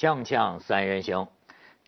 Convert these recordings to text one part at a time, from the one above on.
锵锵三人行，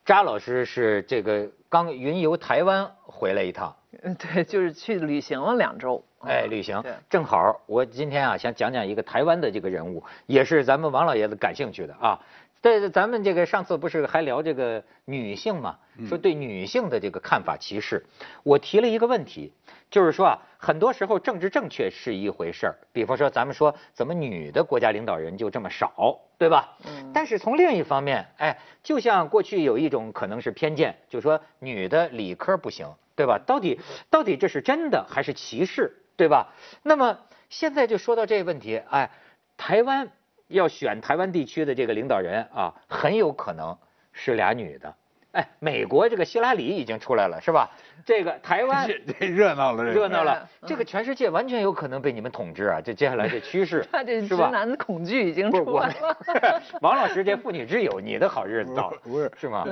扎老师是这个刚云游台湾回来一趟，嗯，对，就是去旅行了两周。哎，旅行。对。正好，我今天啊想讲讲一个台湾的这个人物，也是咱们王老爷子感兴趣的啊。对，咱们这个上次不是还聊这个女性嘛，说对女性的这个看法歧视，我提了一个问题，就是说啊，很多时候政治正确是一回事儿，比方说咱们说怎么女的国家领导人就这么少，对吧？嗯但是从另一方面，哎，就像过去有一种可能是偏见，就说女的理科不行，对吧？到底到底这是真的还是歧视，对吧？那么现在就说到这个问题，哎，台湾要选台湾地区的这个领导人啊，很有可能是俩女的。哎，美国这个希拉里已经出来了，是吧？这个台湾这这热闹了，热闹了，嗯这个全世界完全有可能被你们统治啊！这接下来这趋势 他这直是吧？男的恐惧已经出来了。王老师这妇女之友，你的好日子到了，不是是吗？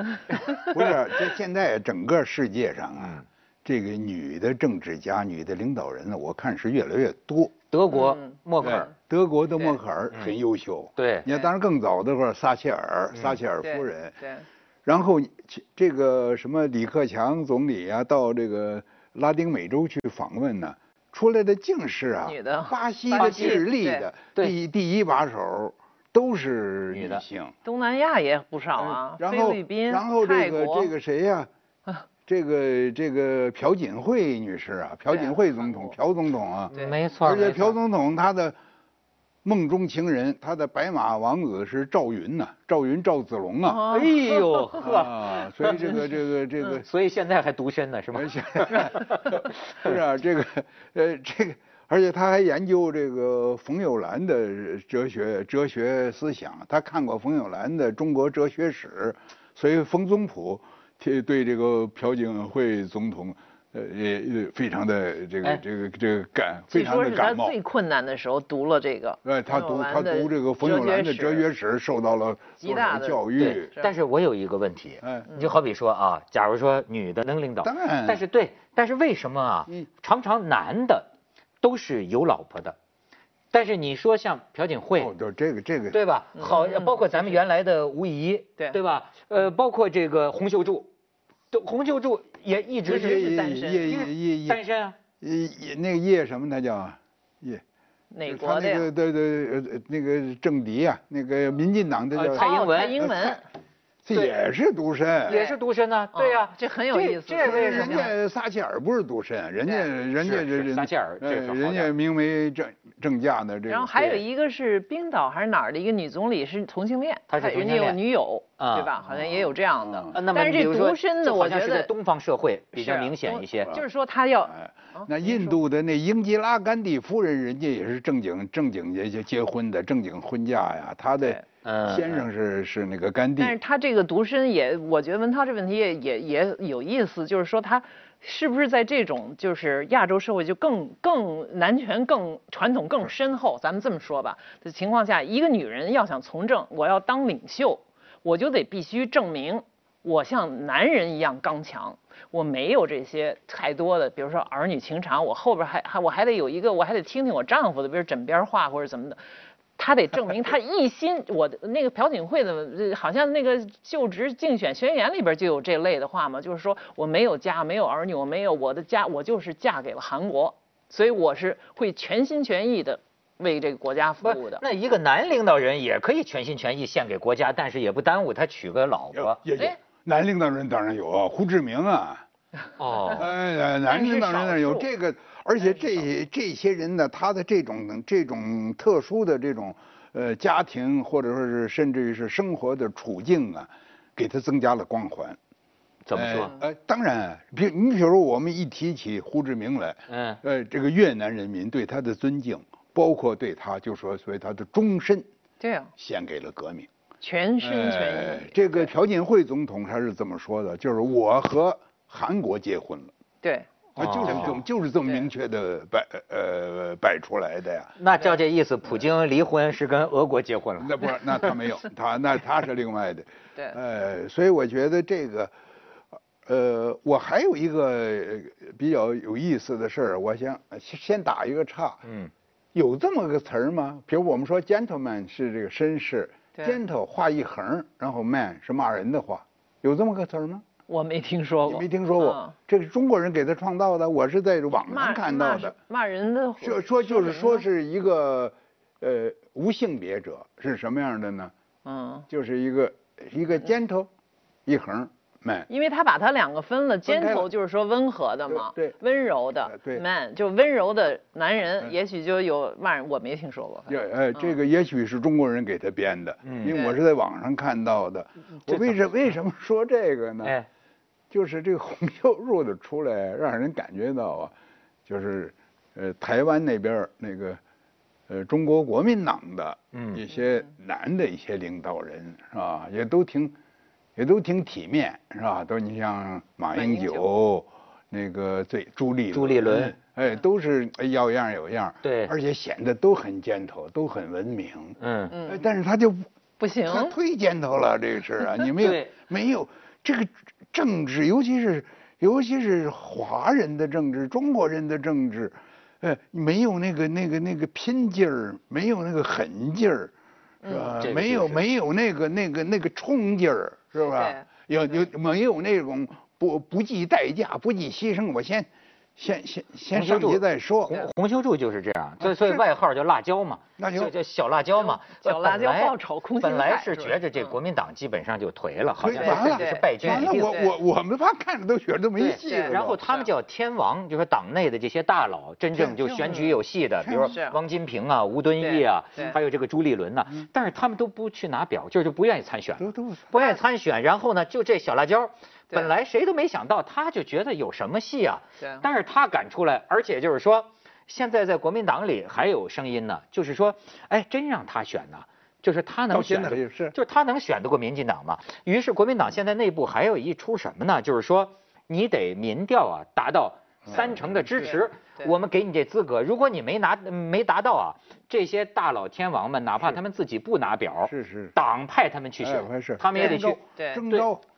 不是，这现在整个世界上嗯啊，这个女的政治家、女的领导人呢，我看是越来越多。德国嗯默克尔，，德国的默克尔嗯很优秀。对你看，当然更早的时候，撒切尔、嗯撒切尔夫人，对，然后这个什么李克强总理啊，到这个拉丁美洲去访问呢，出来的竟是啊，女的巴西的、智利的对第第一把手都是女的性。东南亚也不少啊，然后菲律宾、然后这个这个谁呀、这个这个朴槿惠女士啊，朴槿惠总统，朴总统啊，对没错，而且朴总统他的梦中情人，他的白马王子是赵云呐、赵云赵子龙啊。啊哎呦 呵，啊，所以这个这个这个，所以现在还独身呢，是吗 是啊，这个呃这个，而且他还研究这个冯友兰的哲学哲学思想，他看过冯友兰的《中国哲学史》，所以冯宗璞对对这个朴槿惠总统。呃，也也非常的这哎个这个这个感，非常的感冒。最困难的时候读了这个。哎，他读他读这个冯友兰的哲哲学史，受到了极大的教育对。，但是我有一个问题，哎你就好比说啊，假如说女的能领导，当然但是对，但是为什么啊嗯？常常男的都是有老婆的，但是你说像朴槿惠，哦，对这个这个，对吧？好，嗯包括咱们原来的吴仪，对对吧？呃，包括这个洪秀柱，都洪秀柱也一直是是单身叶叶叶叶单身啊。叶叶那个叶什么他叫啊叶。哪他国的呀？那个对对呃呃那个政敌啊、那个民进党的叫、呃蔡英文哦蔡英文这也是独身。也是独身呢，对呀哦，这很有意思。这为什么人家撒切尔不是独身，人家人家这人撒切尔人家名为正正嫁的这。然后还有一个是冰岛还是哪儿的一个女总理是同性恋，她是人家有女友，啊对吧？好像也有这样的但是这独身的，我觉得是在东方社会比较明显一些。就是说他要那印度的那英吉拉甘地夫人，人家也是正经正经结结结婚的，正经婚嫁呀。她的对嗯先生是是那个甘地但。是他这个独身也，我觉得文涛这问题也也也有意思，就是说他是不是在这种就是亚洲社会就更更男权更传统更深厚，咱们这么说吧的情况下，一个女人要想从政，我要当领袖，我就得必须证明我像男人一样刚强。我没有这些太多的，比如说儿女情长，我后边还还我还得有一个，我还得听听我丈夫的，比如枕边话或者怎么的，他得证明他一心。我的那个朴槿惠的，呃好像那个就职竞选宣言里边就有这类的话嘛，就是说我没有家，没有儿女，我没有我的家，我就是嫁给了韩国，所以我是会全心全意的为这个国家服务的。那一个男领导人也可以全心全意献给国家，但是也不耽误他娶个老婆。也有哎男领导人当然有啊，胡志明啊，哦，哎，男领导人那有这个，而且但是少这这些人呢，他的这种这种特殊的这种呃家庭或者说是甚至于是生活的处境啊，给他增加了光环。怎么说？呃，呃当然，比你比如说我们一提起胡志明来，嗯呃，这个越南人民对他的尊敬，包括对他就说所谓他的终身对啊，献给了革命。全身全哎意。这个朴槿惠总统他是这么说的，就是我和韩国结婚了，对，他就是这哦么就是这么明确的摆呃摆出来的呀。那照这意思，普京离婚是跟俄国结婚了。那不是，那他没有，他那他是另外的。对呃，所以我觉得这个，呃，我还有一个呃比较有意思的事儿，我想先先打一个岔。嗯，有这么个词儿吗？比如我们说 gentleman 是这个绅士，，gentle 画一横，然后 man 是骂人的话，有这么个词儿吗？我没听说你过，没听说过嗯？这是中国人给他创造的，我是在网上看到骂的。骂人的说说就是说是一个呃无性别者是什么样的呢？嗯，就是一个一个尖头，一横 man。因为他把他两个分了，尖头就是说温和的嘛，对对温柔的呃对，man 就温柔的男人，嗯也许就有骂人，我没听说过。也呃，这个也许是中国人给他编的，嗯因为我是在网上看到的。我为什为什么说这个呢？哎，就是这个洪秀柱的出来，让人感觉到啊，就是呃台湾那边那个呃中国国民党的嗯一些男的一些领导人是吧，也都挺也都挺体面是吧？都你像马英九。那个最朱立朱立伦，哎，都是要样有样，对而且显得都很尖头，都很文明，嗯，嗯哎但是他就不行，他忒尖头了，这个事儿啊，你没有没有这个政治，尤其是尤其是华人的政治，中国人的政治，呃，没有那个那个那个拼劲儿，没有那个狠劲儿，是吧？这个没有没有那个那个那个冲劲儿，是吧？有有没有那种不不计代价、不计牺牲，我先先先先上洪秀柱去再说。洪洪秀柱就是这样，所以所以外号叫辣椒嘛，辣椒就叫小辣椒嘛。小辣椒本来报仇空心本来是觉着这嗯国民党基本上就颓了，好像是败军完了，我我我们怕看着都觉得没戏了。然后他们叫天王，就说党内的这些大佬，真正就选举有戏的，比如说汪金平啊、吴敦义啊还有这个朱立伦呐，但是他们都不去拿表，就是就不愿意参选，不愿意参选。然后呢，就这小辣椒，对本来谁都没想到，他就觉得有什么戏啊对，但是他敢出来，而且就是说，现在在国民党里还有声音呢，就是说，哎，真让他选呢。就是他能选就是他能选得过民进党吗？于是国民党现在内部还有一出什么呢？就是说你得民调啊达到三成的支持，对我们给你这资格。如果你没拿没达到啊，这些大佬天王们哪怕他们自己不拿表，是是党派他们去选，他们也得去。对征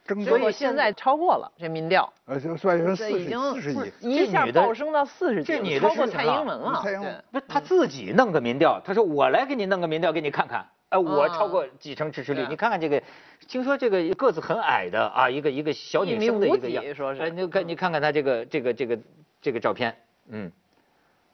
召征召结果，现在超过了这民调，呃，就算成四十这已经四十几，一下暴升到四十几，这女的超过蔡英文了。蔡英文。对。不，他自己弄个民调，他说我来给你弄个民调给你看看，呃，我啊超过几成支持率，你看看这个，听说这个个子很矮的啊，一个一个小女生的一个样说是。呃你看你看看他这个这个这个这个照片，嗯，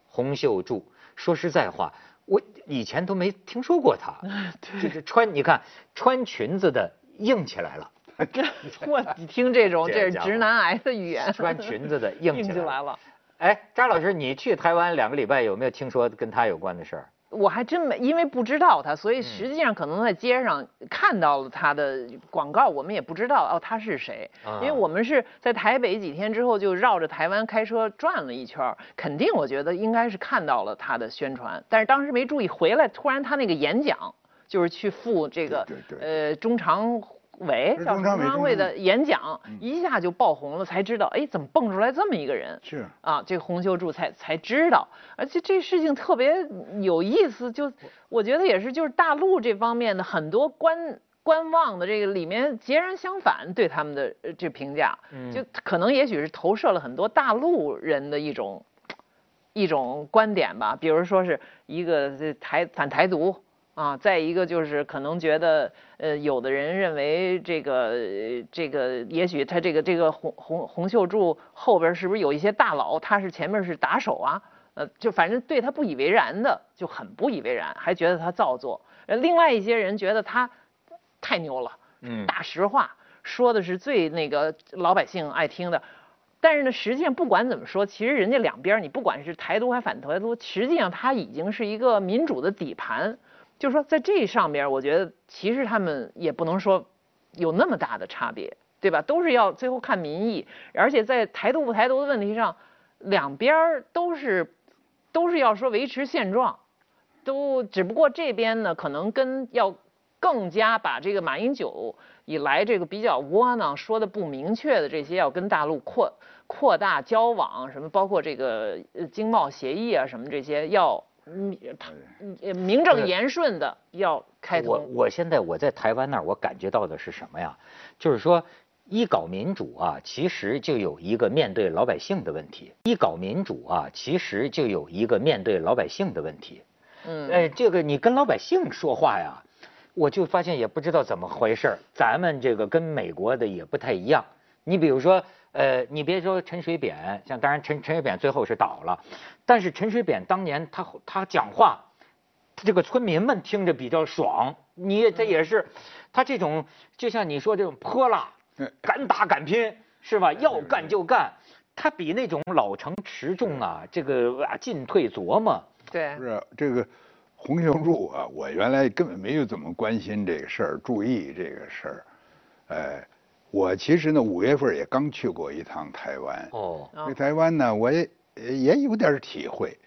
洪秀柱，说实在话，我以前都没听说过她，就是穿你看穿裙子的硬起来了，我你听这种，这是直男癌的语言。穿裙子的硬硬起来了。哎，张老师，你去台湾两个礼拜，有没有听说跟他有关的事儿？我还真没，因为不知道他，嗯所以实际上可能在街上看到了他的广告，我们也不知道哦他是谁，啊因为我们是在台北几天之后就绕着台湾开车转了一圈，肯定我觉得应该是看到了他的宣传，但是当时没注意，回来突然他那个演讲就是去赴这个呃中常委叫中是中常委常会的演讲，嗯一下就爆红了，才知道哎怎么蹦出来这么一个人。是啊，这个洪秀柱才才知道，而且这事情特别有意思，就我觉得也是，就是大陆这方面的很多观观望的这个里面截然相反对他们的呃这评价，嗯就可能也许是投射了很多大陆人的一种一种观点吧，比如说是一个这台反台独。啊，再一个就是可能觉得，呃，有的人认为这个呃这个，也许他这个这个洪洪洪秀柱后边是不是有一些大佬，他是前面是打手啊，呃，就反正对他不以为然的，就很不以为然，还觉得他造作。呃，另外一些人觉得他太牛了，嗯大实话，说的是最那个老百姓爱听的。但是呢，实际上不管怎么说，其实人家两边，你不管是台独还反台独，实际上它已经是一个民主的底盘。就是说，在这上边，我觉得其实他们也不能说有那么大的差别，对吧？都是要最后看民意，而且在台独不台独的问题上，两边都是都是要说维持现状，都只不过这边呢，可能跟要更加把这个马英九以来这个比较窝囊、说的不明确的这些，要跟大陆扩扩大交往，什么包括这个经贸协议啊，什么这些要。名正言顺的要开我，我现在我在台湾那儿，我感觉到的是什么呀？就是说，一搞民主啊，其实就有一个面对老百姓的问题；一搞民主啊，其实就有一个面对老百姓的问题。嗯，哎，这个你跟老百姓说话呀，我就发现也不知道怎么回事儿，咱们这个跟美国的也不太一样。你比如说，呃，你别说陈水扁，像当然陈陈水扁最后是倒了，但是陈水扁当年他他讲话，这个村民们听着比较爽。你他也是，他这种就像你说这种泼辣，敢打敢拼，是吧？要干就干，他比那种老成持重啊，这个啊进退琢磨。对，不是这个洪秀柱啊，我原来根本没有怎么关心这个事儿，注意这个事儿。哎，我其实呢五月份也刚去过一趟台湾。哦，这台湾呢，我也也有点体会，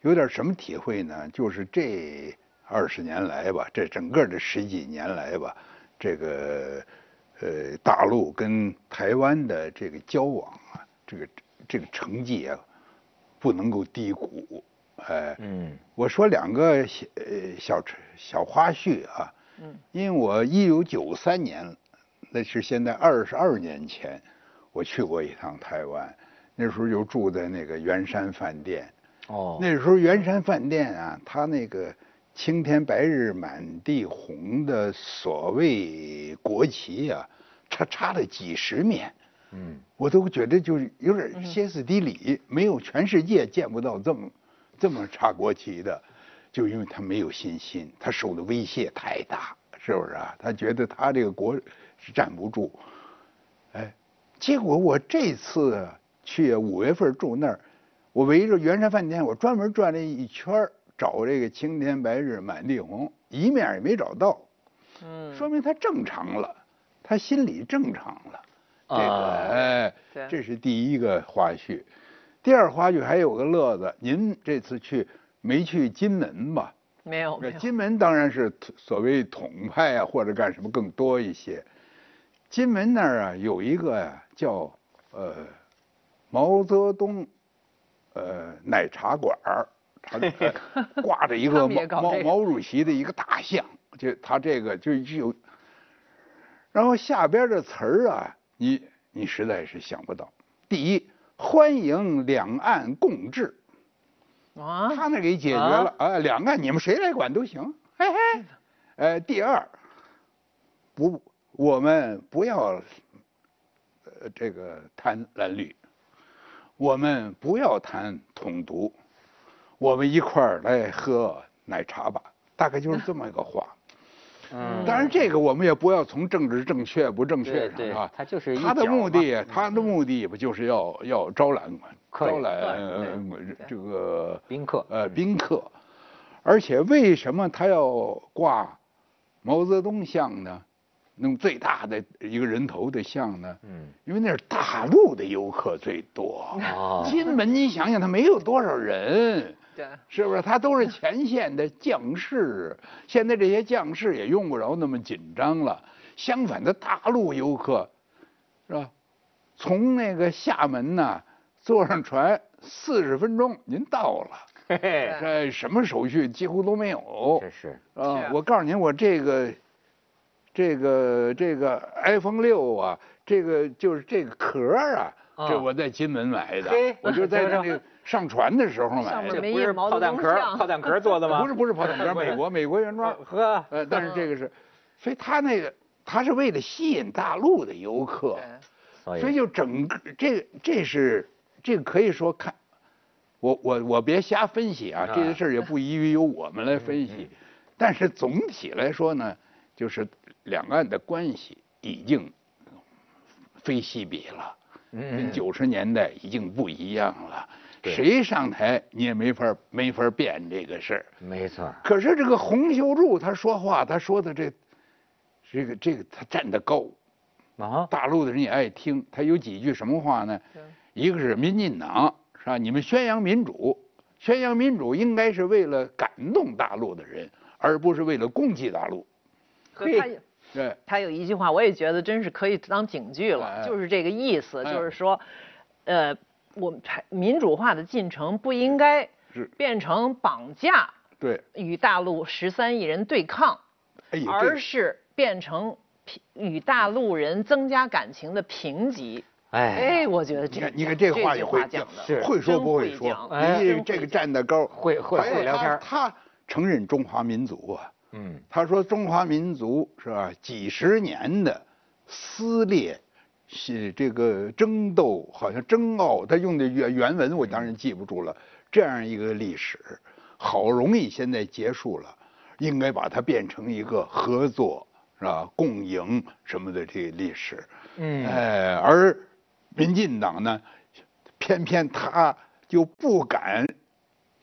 有点什么体会呢？就是这二十年来吧，这整个这十几年来吧，这个呃大陆跟台湾的这个交往啊，这个这个成绩啊，不能够低估。哎，嗯，我说两个小呃小小花絮啊，嗯，因为我一九九三年，那是现在二十二年前，我去过一趟台湾，那时候就住在那个圆山饭店，哦，那时候圆山饭店啊，它那个青天白日满地红的所谓国旗啊，它插了几十面，嗯，我都觉得就是有点歇斯底里，没有全世界见不到这么这么插国旗的，就因为他没有信心，他受的威胁太大，是不是啊？他觉得他这个国是站不住，哎，结果我这次去五月份住那儿，我围着圆山饭店，我专门转了一圈儿找这个青天白日满地红，一面也没找到，嗯，说明他正常了，他心理正常了。这个啊哎对，这是第一个花絮。第二花絮还有个乐子，您这次去没去金门吧？没有没有，金门当然是所谓统派啊，或者干什么更多一些。金门那儿啊有一个呀、叫呃毛泽东呃奶茶馆儿，他 他挂着一个毛毛毛主席的一个大像，就他这个就就有，然后下边的词儿啊，你你实在是想不到。第一，欢迎两岸共治。啊，他那给解决了啊，两岸你们谁来管都行，嘿嘿。呃，第二，不，我们不要，呃，这个谈蓝绿，我们不要谈统独，我们一块儿来喝奶茶吧，大概就是这么一个话。嗯。当然，这个我们也不要从政治正确不正确上啊，他就是一他的目的，他的目的不就是要要招揽客人招揽这个宾客。呃宾客，而且为什么他要挂毛泽东像呢？弄最大的一个人头的像呢？嗯，因为那是大陆的游客最多。哦金门你想想，他没有多少人。对，是不是？他都是前线的将士，现在这些将士也用不着那么紧张了。相反的，大陆游客，是吧？从那个厦门呐，坐上船四十分钟您到了，嘿嘿，这什么手续几乎都没有这是啊！我告诉您，我这个，这个这个 iPhone 六啊，这个就是这个壳啊，啊这我在金门买的嘿，我就在这那 个上船的时候买的上面这。不是毛泽炮弹壳做的吗？不是不是炮弹壳 美国美国原装，呵，呃，但是这个是，所以他那个他是为了吸引大陆的游客，所以就整个这个这是这个可以说看，我我我别瞎分析啊，啊这些事儿也不宜于由我们来分析，但是总体来说呢，就是两岸的关系已经非昔比了，跟嗯，九十年代已经不一样了。对谁上台你也没法没法变这个事儿。没错，可是这个洪秀柱他说话，他说的这，这个这个他站得高，啊，大陆的人也爱听。他有几句什么话呢？一个是民进党是吧？你们宣扬民主，宣扬民主应该是为了感动大陆的人，而不是为了攻击大陆。和他有对，他有一句话，我也觉得真是可以当警句了，哎。就是这个意思，哎。就是说，呃，我们民主化的进程不应该变成绑架对，与大陆十三亿人对抗，哎，而是变成与大陆人增加感情的评级。哎，哎，我觉得这你看，你看这话句也会话讲的会说不会说会讲，哎你这个站得高，会会会聊天他承认中华民族啊，嗯，他说中华民族是吧？几十年的撕裂，是这个争斗，好像争拗，他用的原原文我当然记不住了。这样一个历史，好容易现在结束了，应该把它变成一个合作是吧？共赢什么的这个历史。嗯哎，而民进党呢，偏偏他就不敢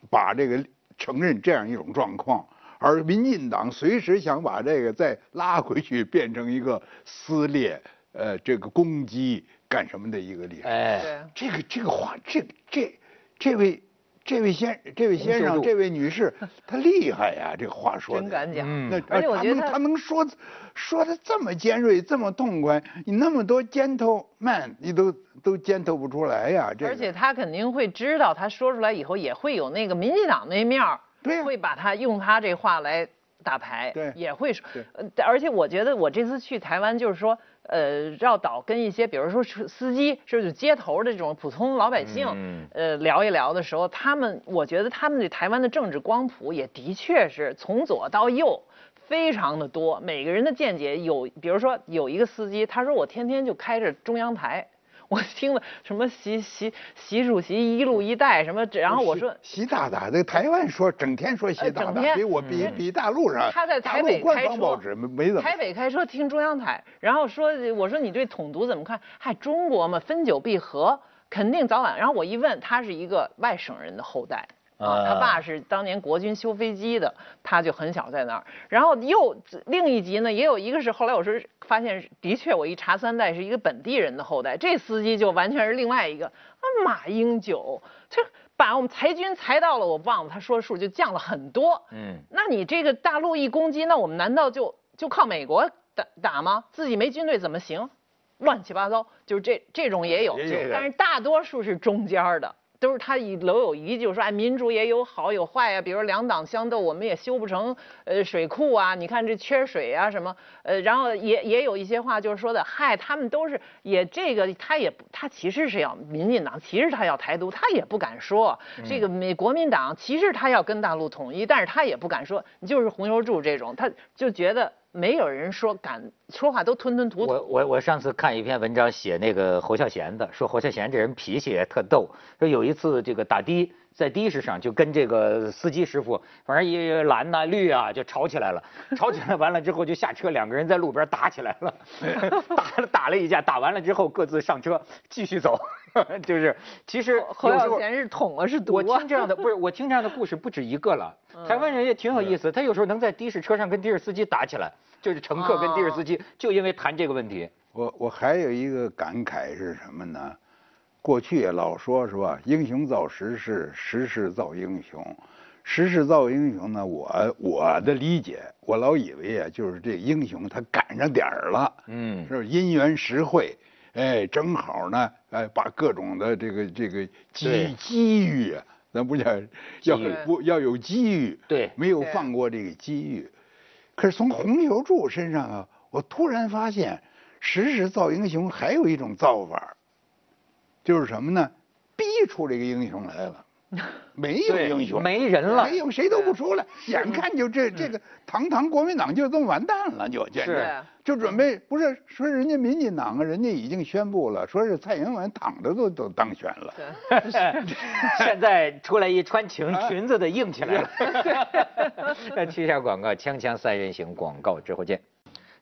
把这个承认这样一种状况，而民进党随时想把这个再拉回去，变成一个撕裂、呃，这个攻击干什么的一个历史。哎，对，这个这个话，这这这位这位先这位先生，这位女士，她厉害呀，这个话说的。真敢讲。嗯那而且我觉得他他能说说的这么尖锐，这么痛快，你那么多 gentleman 你都都 gentle 不出来呀，这个而且她肯定会知道，她说出来以后也会有那个民进党那面儿，会把他用他这话来打牌，对也会说对。呃，而且我觉得我这次去台湾，就是说，呃，绕岛跟一些，比如说司司机，甚至街头的这种普通老百姓，嗯呃，聊一聊的时候，他们，我觉得他们对台湾的政治光谱也的确是从左到右。非常的多，每个人的见解有，比如说有一个司机，他说我天天就开着中央台，我听了什么习习习主席一路一带什么，然后我说习大大在台湾说，整天说习大大，呃整天比我比嗯比大陆上他在台北官开车，方报纸没没怎么台北开车听中央台，然后说，我说你对统独怎么看？嗨，中国嘛，分久必合，肯定早晚。然后我一问，他是一个外省人的后代。啊，他啊爸是当年国军修飞机的，他就很小在那儿。然后又另一集呢，也有一个是后来我说发现，的确我一查三代是一个本地人的后代，这司机就完全是另外一个啊，马英九，这把我们裁军裁到了，我忘了他说数就降了很多。嗯，那你这个大陆一攻击，那我们难道就就靠美国打打吗？自己没军队怎么行？乱七八糟，就是这这种也有，但是大多数是中间儿的。都是他以楼有一，就是说，哎，民主也有好有坏啊。比如两党相斗，我们也修不成呃水库啊。你看这缺水啊什么，呃，然后也也有一些话就是说的，嗨，他们都是也这个他也不他其实是要民进党，其实他要台独，他也不敢说。这个美国民党其实他要跟大陆统一，但是他也不敢说。你就是洪秀柱这种，他就觉得没有人说敢说话都吞吞吐吐。我我我上次看一篇文章，写那个侯孝贤的，说侯孝贤这人脾气也特逗。说有一次这个打的，在的士上就跟这个司机师傅，反正一蓝呐、绿啊就吵起来了。吵起来完了之后就下车，两个人在路边打起来了，打了打了一架，打完了之后各自上车继续走。就是其实侯有时候孝贤是捅了是毒我啊听这样的 不是，我听这样的故事不止一个了。台湾人也挺有意思，他有时候能在的士车上跟的士司机打起来，就是乘客跟的士司机就因为谈这个问题。我我还有一个感慨是什么呢？过去也老说是吧，英雄造时势，时势造英雄。时势造英雄呢，我我的理解，我老以为啊，就是这英雄他赶上点儿了，嗯是吧因缘实会，哎，正好呢，哎，把各种的这个这个机机遇啊，咱不叫要不要有机遇，对没有放过这个机遇。可是从洪秀柱身上啊，我突然发现，时势造英雄还有一种造法，就是什么呢？逼出这个英雄来了，没有英雄，没人了没有谁都不出来，眼看就这这个堂堂国民党就这么完蛋了，就简直就准备不是说人家民进党啊，人家已经宣布了，说是蔡英文躺着都都当选了。现在出来一穿裙裙子的硬起来了。那去一下广告，锵锵三人行广告之后见。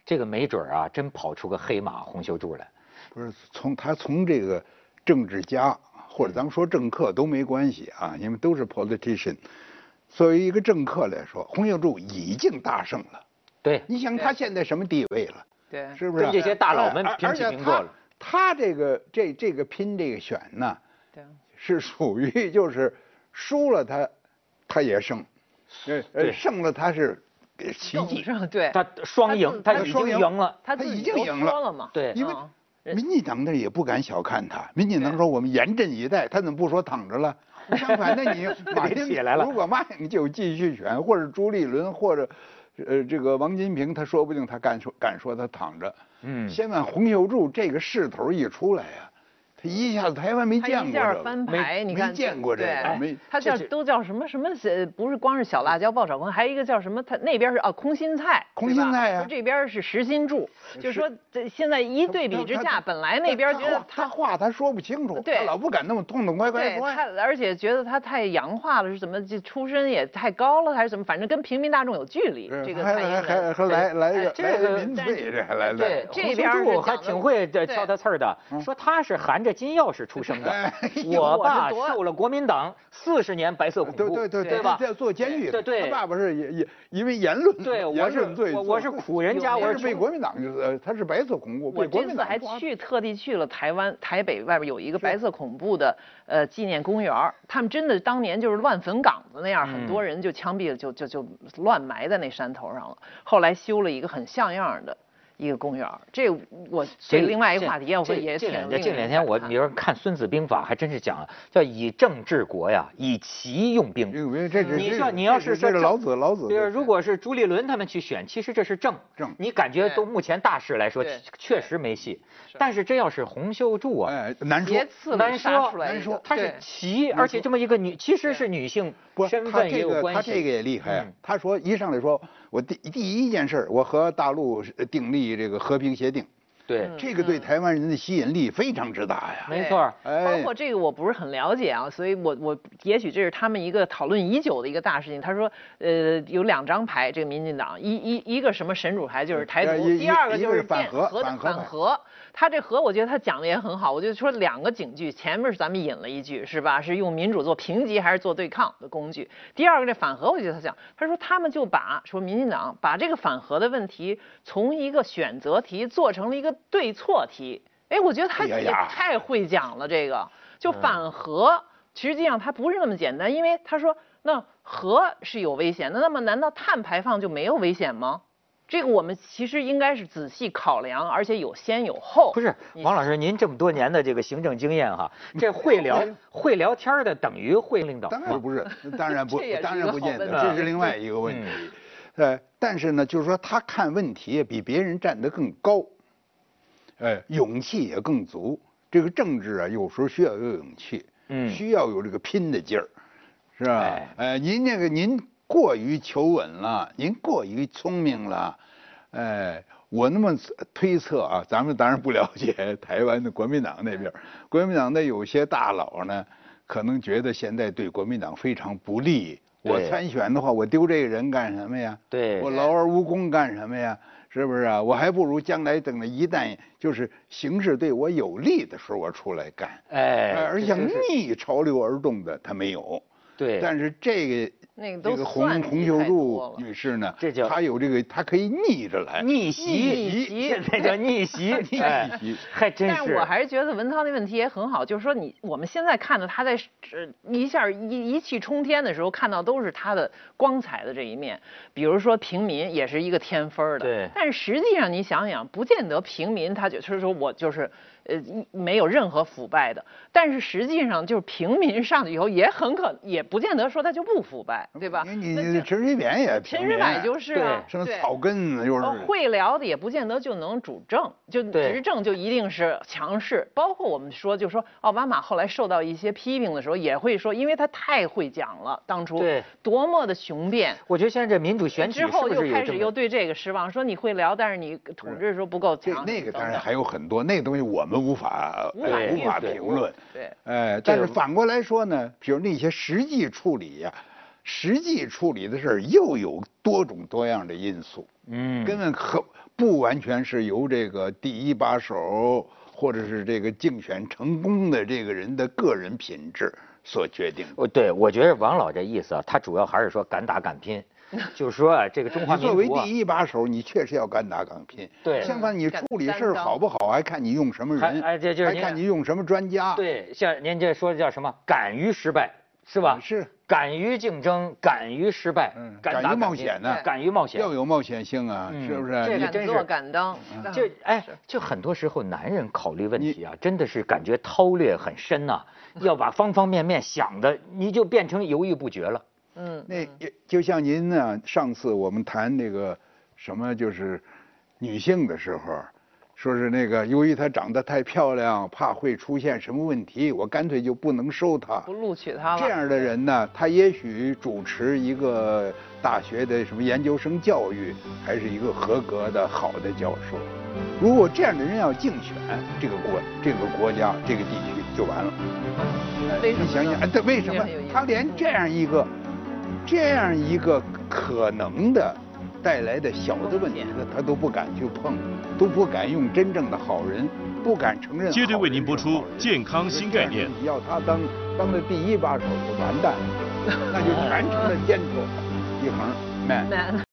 这个没准儿啊，真跑出个黑马洪秀柱来。不是从他从这个政治家或者咱们说政客都没关系啊，因为都是 politician。作为一个政客来说，洪秀柱已经大胜了。对，你想他现在什么地位了？对，是不是？跟这些大佬们哎平起平坐了他这个这这个拼这个选呢，对，是属于就是输了他，他也胜，呃呃胜了他是呃奇更迹。上对，他双赢，他已经赢赢了。他已经赢了嘛，对因为嗯民进党那也不敢小看他，民进党说我们严阵以待，他怎么不说躺着了？相反那，你马丁起来了如果马英九继续选，或者朱立伦，或者呃这个王金平，他说不定他敢说敢说他躺着。嗯现在洪秀柱这个势头一出来呀、他一下子台湾没见过一下，翻牌，你没见过这个，没他叫都叫什么什么呃，不是光是小辣椒爆炒空，还有一个叫什么？他那边是啊空心菜，空心菜呀说这边是实心柱，就说这现在一对比之下，本来那边觉得他话他说不清楚，对他老不敢那么痛痛快快对说呀。他，而且觉得他太洋化了，是怎么这出身也太高了，还是怎么？反正跟平民大众有距离。这个还还还来来一个这个民粹，这还来对来，，这边还挺会这挑他刺儿的，说他是含着金钥匙出生的哎。我爸受了国民党四十年白色恐怖，对对对对吧？在做监狱，对对他爸爸是也也因为言论，对我是我我是 苦人家，我是被国民党就是呃他是白色恐怖，我被国民这次还去特地去了台湾台北外边有一个白色恐怖的呃纪念公园他们真的当年就是乱坟岗子那样，很多人就枪毙了，就就就乱埋在那山头上了。后来修了一个很像样的一个公园儿，这我这另外一个话题，我这也挺这两令这两天我人感叹你说看《孙子兵法》，还真是讲，叫以政治国呀，以奇用兵。用兵这是你说你要是说这是老子老子就是如果是朱立伦他们去选，其实这是正正你感觉对都目前大势来说确实没戏，但是这要是洪秀柱啊，哎难说难说难说她是对奇，而且这么一个女，其实是女性不，身份也他这个有关系。他这个也厉害！他说一上来说，我第第一件事儿，我和大陆订立以这个和平协定，对，这个对台湾人的吸引力非常之大呀。没错包括这个我不是很了解啊，所以我我也许这是他们一个讨论已久的一个大事情。他说，呃，有两张牌，这个民进党一一一个什么神主牌就是台独，第二个就是反核反核。他这核，我觉得他讲的也很好。我就说两个警句，前面是咱们引了一句，是吧？是用民主做评级还是做对抗的工具？第二个这反核，我觉得他讲，他说他们就把说民进党把这个反核的问题从一个选择题做成了一个对错题。哎，我觉得他也太会讲了，这个就反核，实际上它不是那么简单，因为他说那核是有危险的，那么难道碳排放就没有危险吗？这个我们其实应该是仔细考量，而且有先有后。不是王老师，您这么多年的这个行政经验哈，这会聊会聊天儿的等于会领导吗？当然不是，当然不，是当然不这是另外一个问题嗯。呃，但是呢，就是说他看问题比别人站得更高，呃，勇气也更足。这个政治啊，有时候需要有勇气，嗯需要有这个拼的劲儿，是吧哎？呃，您那个您过于求稳了，您过于聪明了，哎，我那么推测啊，咱们当然不了解台湾的国民党那边，国民党的有些大佬呢，可能觉得现在对国民党非常不利。我参选的话，我丢这个人干什么呀？对我劳而无功干什么呀？是不是啊？我还不如将来等着一旦就是形势对我有利的时候，我出来干。哎，呃而像这就是逆潮流而动的，他没有。对，但是这个那个都这个算洪洪秀柱女士呢，这叫她有这个，她可以逆着来。逆袭，逆袭 现在叫逆袭，逆哎 袭还真是。但是我还是觉得文涛那问题也很好，就是说你我们现在看到他在呃一下一一气冲天的时候，看到都是他的光彩的这一面，比如说平民也是一个添分的，对但是实际上你想想，不见得平民他就是说我就是呃没有任何腐败的，但是实际上就是平民上去以后也很可也不见得说他就不腐败，对吧？你你陈水扁也陈水扁就是啊，对什么草根子又哦是。会聊的也不见得就能主政，就执政就一定是强势。包括我们说，就说奥巴马后来受到一些批评的时候，也会说，因为他太会讲了，当初对多么的雄辩。我觉得现在这民主选举之后又开始又？对这个失望，说你会聊，但是你统治的时候不够这强。那个当然还有很多，那个东西我们无法无法呃无法评论。对哎，这个但是反过来说呢，比如那些实际处理呀、实际处理的事儿又有多种多样的因素，嗯，根本可不完全是由这个第一把手或者是这个竞选成功的这个人的个人品质所决定哦。对我觉得王老这意思啊，他主要还是说敢打敢拼，就是说啊，这个中华你作为民族啊，第一把手，你确实要敢打敢拼。对相反，你处理事儿好不好，还看你用什么人，还哎这就是还看你用什么专家。对，像您这说的叫什么？敢于失败，是吧？是。敢于竞争，敢于失败，嗯敢敢于冒险呢敢于冒险。要有冒险性啊，嗯是不是？你敢做敢当，就哎，就很多时候男人考虑问题啊，真的是感觉韬略很深呐、要把方方面面想的，你就变成犹豫不决了。嗯，那就像您呢，上次我们谈那个什么，就是女性的时候，说是那个由于她长得太漂亮，怕会出现什么问题，我干脆就不能收她。不录取她了。这样的人呢，他也许主持一个大学的什么研究生教育，还是一个合格的好的教授。如果这样的人要竞选，这个国这个国家这个地区就完了。为什么？你想想，哎，对，为什么他连这样一个这样一个可能的带来的小的问题他都不敢去碰，都不敢用真正的好人，不敢承认好人好人。接着为您播出健康新概念你要他当当的第一把手就完蛋了，那就全成了奸头，一横 man。man